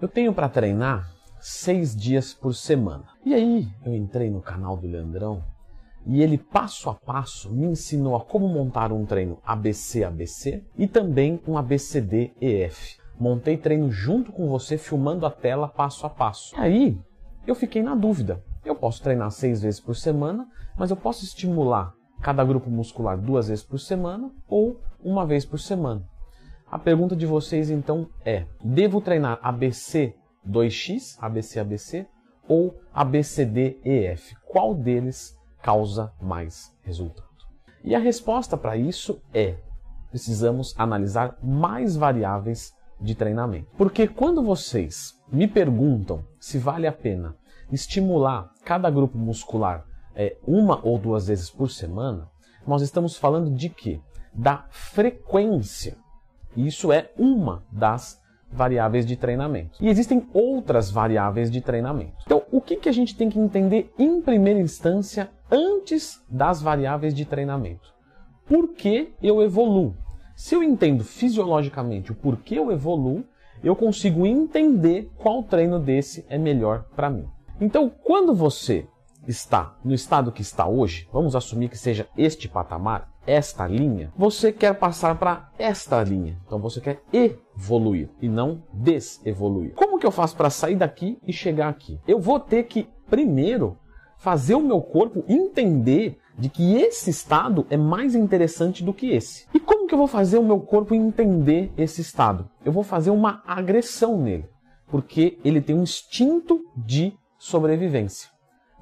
Eu tenho para treinar seis dias por semana. E aí eu entrei no canal do Leandrão e ele passo a passo me ensinou a como montar um treino ABC-ABC e também um ABCD-EF. Montei treino junto com você, filmando a tela passo a passo. E aí eu fiquei na dúvida. Eu posso treinar seis vezes por semana, mas eu posso estimular cada grupo muscular duas vezes por semana ou uma vez por semana. A pergunta de vocês então é: devo treinar ABC 2x, ABC ABC ou ABCD EF? Qual deles causa mais resultado? E a resposta para isso é: precisamos analisar mais variáveis de treinamento. Porque quando vocês me perguntam se vale a pena estimular cada grupo muscular é, uma ou duas vezes por semana, nós estamos falando de quê? Da frequência isso é uma das variáveis de treinamento. E existem outras variáveis de treinamento. Então, o que, que a gente tem que entender em primeira instância antes das variáveis de treinamento? Por que eu evoluo? Se eu entendo fisiologicamente o porquê eu evoluo, eu consigo entender qual treino desse é melhor para mim. Então, quando você está no estado que está hoje, vamos assumir que seja este patamar, esta linha, você quer passar para esta linha. Então você quer evoluir e não desevoluir. Como que eu faço para sair daqui e chegar aqui? Eu vou ter que primeiro fazer o meu corpo entender de que esse estado é mais interessante do que esse. E como que eu vou fazer o meu corpo entender esse estado? Eu vou fazer uma agressão nele, porque ele tem um instinto de sobrevivência.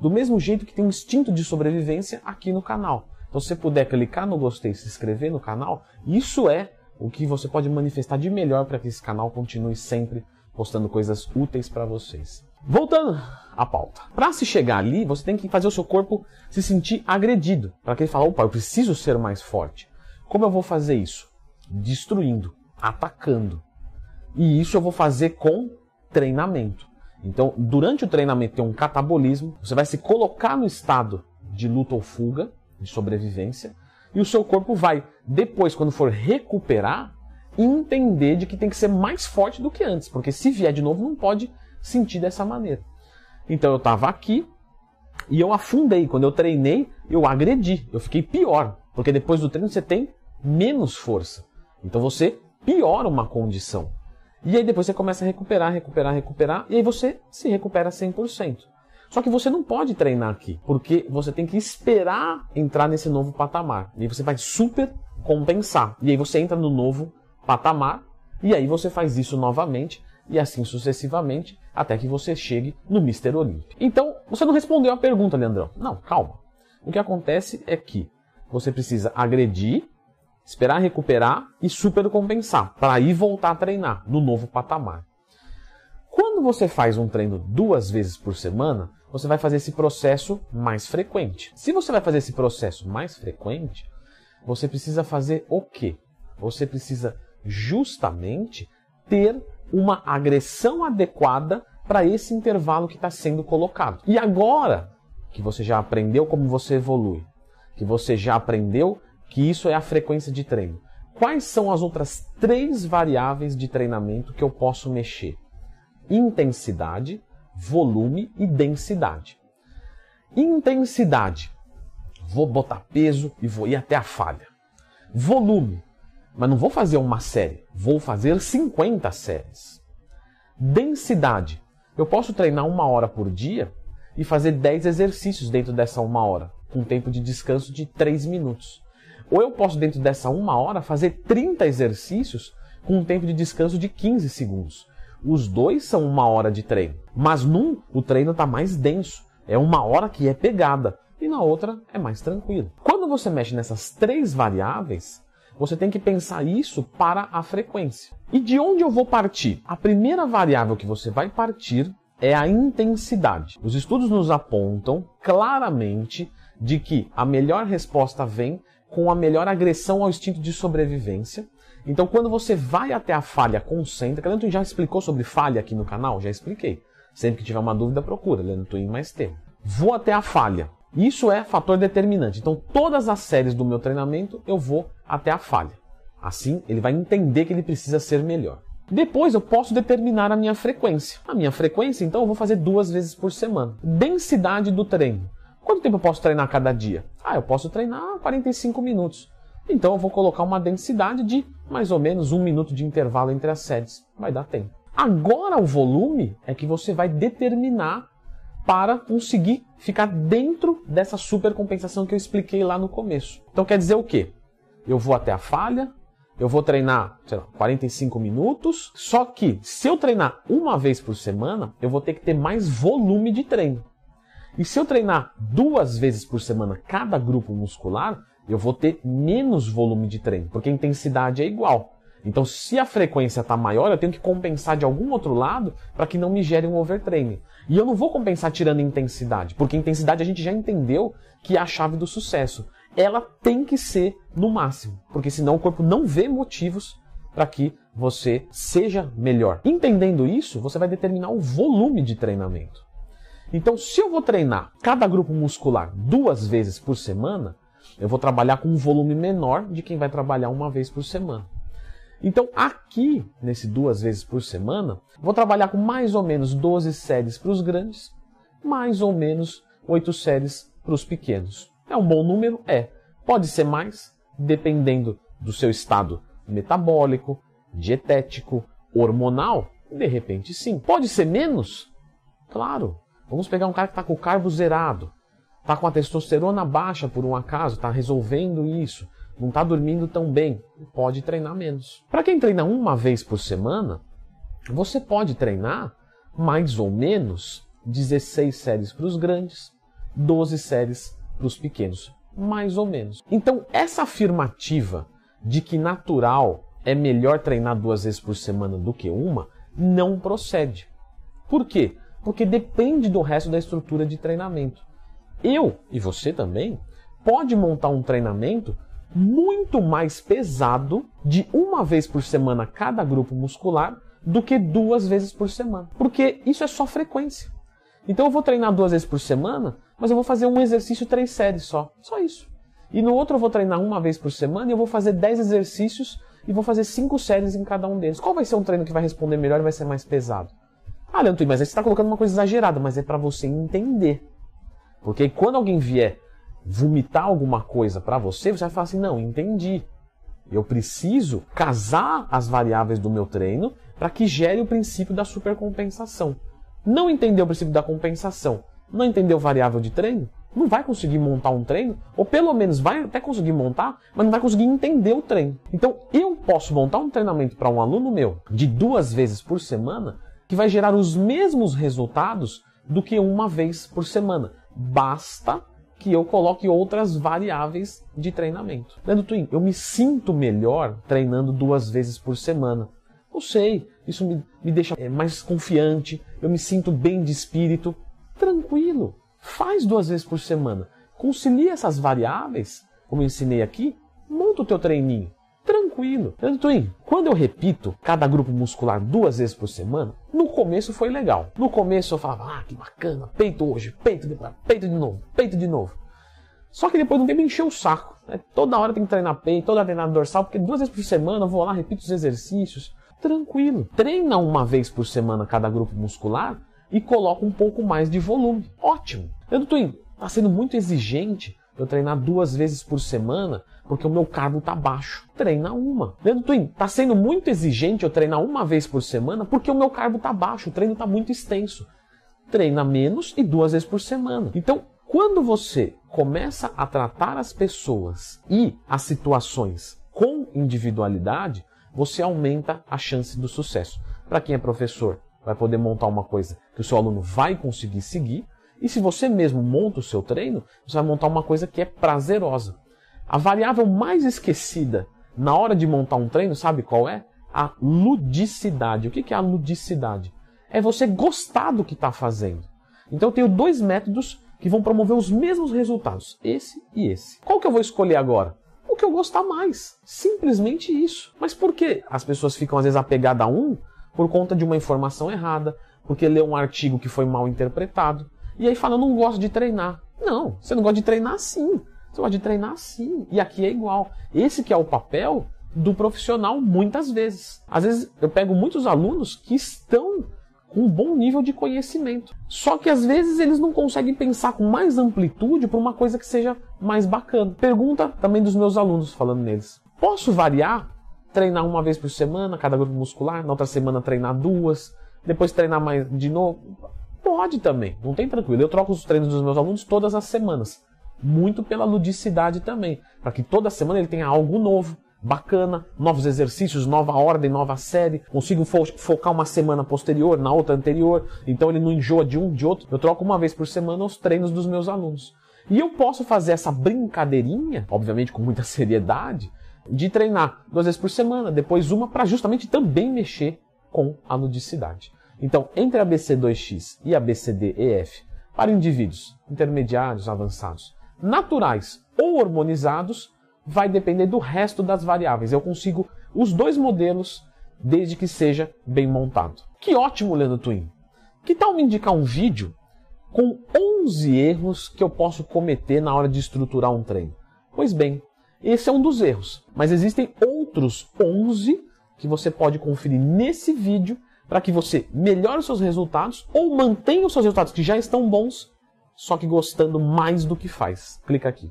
Do mesmo jeito que tem um instinto de sobrevivência aqui no canal. Então, se você puder clicar no gostei se inscrever no canal, isso é o que você pode manifestar de melhor para que esse canal continue sempre postando coisas úteis para vocês. Voltando à pauta. Para se chegar ali, você tem que fazer o seu corpo se sentir agredido. Para que ele fale, opa, eu preciso ser mais forte. Como eu vou fazer isso? Destruindo, atacando. E isso eu vou fazer com treinamento. Então, durante o treinamento tem um catabolismo, você vai se colocar no estado de luta ou fuga, de sobrevivência, e o seu corpo vai, depois, quando for recuperar, entender de que tem que ser mais forte do que antes, porque se vier de novo, não pode sentir dessa maneira. Então eu estava aqui e eu afundei. Quando eu treinei, eu agredi, eu fiquei pior, porque depois do treino você tem menos força. Então você piora uma condição. E aí depois você começa a recuperar, recuperar, recuperar, e aí você se recupera 100%. Só que você não pode treinar aqui, porque você tem que esperar entrar nesse novo patamar. E aí você vai super compensar. E aí você entra no novo patamar, e aí você faz isso novamente, e assim sucessivamente, até que você chegue no Mr. Olímpio. Então, você não respondeu a pergunta, Leandrão. Não, calma. O que acontece é que você precisa agredir, esperar recuperar e super compensar, para aí voltar a treinar no novo patamar. Quando você faz um treino duas vezes por semana, você vai fazer esse processo mais frequente. Se você vai fazer esse processo mais frequente, você precisa fazer o quê? Você precisa justamente ter uma agressão adequada para esse intervalo que está sendo colocado. E agora que você já aprendeu como você evolui, que você já aprendeu que isso é a frequência de treino, quais são as outras três variáveis de treinamento que eu posso mexer? Intensidade, volume e densidade. Intensidade. Vou botar peso e vou ir até a falha. Volume. Mas não vou fazer uma série, vou fazer 50 séries. Densidade. Eu posso treinar uma hora por dia e fazer 10 exercícios dentro dessa uma hora, com tempo de descanso de 3 minutos. Ou eu posso, dentro dessa uma hora, fazer 30 exercícios com um tempo de descanso de 15 segundos. Os dois são uma hora de treino. Mas num, o treino está mais denso. É uma hora que é pegada. E na outra é mais tranquilo. Quando você mexe nessas três variáveis, você tem que pensar isso para a frequência. E de onde eu vou partir? A primeira variável que você vai partir é a intensidade. Os estudos nos apontam claramente de que a melhor resposta vem com a melhor agressão ao instinto de sobrevivência então, quando você vai até a falha concêntrica, Leandro Twin já explicou sobre falha aqui no canal? Já expliquei. Sempre que tiver uma dúvida, procura Leandro Twin mais tempo. Vou até a falha. Isso é fator determinante. Então, todas as séries do meu treinamento, eu vou até a falha. Assim, ele vai entender que ele precisa ser melhor. Depois eu posso determinar a minha frequência. A minha frequência, então, eu vou fazer duas vezes por semana. Densidade do treino. Quanto tempo eu posso treinar cada dia? Ah, eu posso treinar 45 minutos. Então eu vou colocar uma densidade de mais ou menos um minuto de intervalo entre as séries. Vai dar tempo. Agora o volume é que você vai determinar para conseguir ficar dentro dessa supercompensação que eu expliquei lá no começo. Então quer dizer o quê? Eu vou até a falha, eu vou treinar, sei lá, 45 minutos, só que se eu treinar uma vez por semana, eu vou ter que ter mais volume de treino. E se eu treinar duas vezes por semana cada grupo muscular, eu vou ter menos volume de treino, porque a intensidade é igual. Então, se a frequência está maior, eu tenho que compensar de algum outro lado para que não me gere um overtraining. E eu não vou compensar tirando intensidade, porque intensidade a gente já entendeu que é a chave do sucesso. Ela tem que ser no máximo, porque senão o corpo não vê motivos para que você seja melhor. Entendendo isso, você vai determinar o volume de treinamento. Então, se eu vou treinar cada grupo muscular duas vezes por semana, eu vou trabalhar com um volume menor de quem vai trabalhar uma vez por semana. Então, aqui, nesse duas vezes por semana, vou trabalhar com mais ou menos 12 séries para os grandes, mais ou menos 8 séries para os pequenos. É um bom número? É. Pode ser mais, dependendo do seu estado metabólico, dietético, hormonal? De repente, sim. Pode ser menos? Claro. Vamos pegar um cara que está com o carbo zerado, está com a testosterona baixa por um acaso, está resolvendo isso, não está dormindo tão bem, pode treinar menos. Para quem treina uma vez por semana, você pode treinar mais ou menos 16 séries para os grandes, 12 séries para os pequenos, mais ou menos. Então, essa afirmativa de que natural é melhor treinar duas vezes por semana do que uma, não procede. Por quê? porque depende do resto da estrutura de treinamento. Eu, e você também, pode montar um treinamento muito mais pesado de uma vez por semana cada grupo muscular do que duas vezes por semana. Porque isso é só frequência. Então eu vou treinar duas vezes por semana, mas eu vou fazer um exercício três séries só. Só isso. E no outro eu vou treinar uma vez por semana e eu vou fazer dez exercícios e vou fazer cinco séries em cada um deles. Qual vai ser um treino que vai responder melhor e vai ser mais pesado? Ah, Leandro, mas aí você está colocando uma coisa exagerada, mas é para você entender. Porque quando alguém vier vomitar alguma coisa para você, você vai falar assim: não, entendi. Eu preciso casar as variáveis do meu treino para que gere o princípio da supercompensação. Não entendeu o princípio da compensação, não entendeu variável de treino, não vai conseguir montar um treino, ou pelo menos vai até conseguir montar, mas não vai conseguir entender o treino. Então eu posso montar um treinamento para um aluno meu de duas vezes por semana que vai gerar os mesmos resultados do que uma vez por semana. Basta que eu coloque outras variáveis de treinamento. Leandro Twin, eu me sinto melhor treinando duas vezes por semana. Eu sei, isso me, me deixa é, mais confiante, eu me sinto bem de espírito. Tranquilo, faz duas vezes por semana. Concilia essas variáveis, como eu ensinei aqui, monta o teu treininho tranquilo. Twin, quando eu repito cada grupo muscular duas vezes por semana, no começo foi legal. No começo eu falava, ah, que bacana, peito hoje, peito de, peito de novo, peito de novo. Só que depois de um tempo encheu o saco. Né? Toda hora tem que treinar peito, toda hora treinar dorsal, porque duas vezes por semana eu vou lá, repito os exercícios. Tranquilo. Treina uma vez por semana cada grupo muscular e coloca um pouco mais de volume. Ótimo. Leandro Twin, está sendo muito exigente eu treinar duas vezes por semana porque o meu carbo tá baixo. Treina uma. Leandro Twin, tá sendo muito exigente eu treinar uma vez por semana porque o meu carbo tá baixo, o treino tá muito extenso. Treina menos e duas vezes por semana. Então, quando você começa a tratar as pessoas e as situações com individualidade, você aumenta a chance do sucesso. Para quem é professor, vai poder montar uma coisa que o seu aluno vai conseguir seguir. E se você mesmo monta o seu treino, você vai montar uma coisa que é prazerosa. A variável mais esquecida na hora de montar um treino, sabe qual é? A ludicidade. O que é a ludicidade? É você gostar do que está fazendo. Então eu tenho dois métodos que vão promover os mesmos resultados, esse e esse. Qual que eu vou escolher agora? O que eu gostar mais. Simplesmente isso. Mas por que as pessoas ficam às vezes apegadas a um por conta de uma informação errada, porque lê um artigo que foi mal interpretado, e aí fala, eu não gosto de treinar. Não, você não gosta de treinar sim. Você pode treinar sim. E aqui é igual. Esse que é o papel do profissional muitas vezes. Às vezes eu pego muitos alunos que estão com um bom nível de conhecimento. Só que às vezes eles não conseguem pensar com mais amplitude para uma coisa que seja mais bacana. Pergunta também dos meus alunos falando neles. Posso variar? Treinar uma vez por semana, cada grupo muscular, na outra semana treinar duas, depois treinar mais de novo? Pode também, não tem tranquilo. Eu troco os treinos dos meus alunos todas as semanas. Muito pela ludicidade também, para que toda semana ele tenha algo novo bacana, novos exercícios, nova ordem, nova série, consigo fo focar uma semana posterior na outra anterior, então ele não enjoa de um, de outro. Eu troco uma vez por semana os treinos dos meus alunos. E eu posso fazer essa brincadeirinha, obviamente com muita seriedade, de treinar duas vezes por semana, depois uma para justamente também mexer com a ludicidade. Então, entre a BC2X e a BCD-EF, para indivíduos intermediários, avançados, naturais ou hormonizados, vai depender do resto das variáveis. Eu consigo os dois modelos desde que seja bem montado. Que ótimo, Leandro Twin! Que tal me indicar um vídeo com 11 erros que eu posso cometer na hora de estruturar um treino? Pois bem, esse é um dos erros, mas existem outros 11 que você pode conferir nesse vídeo para que você melhore os seus resultados ou mantenha os seus resultados que já estão bons, só que gostando mais do que faz. Clica aqui.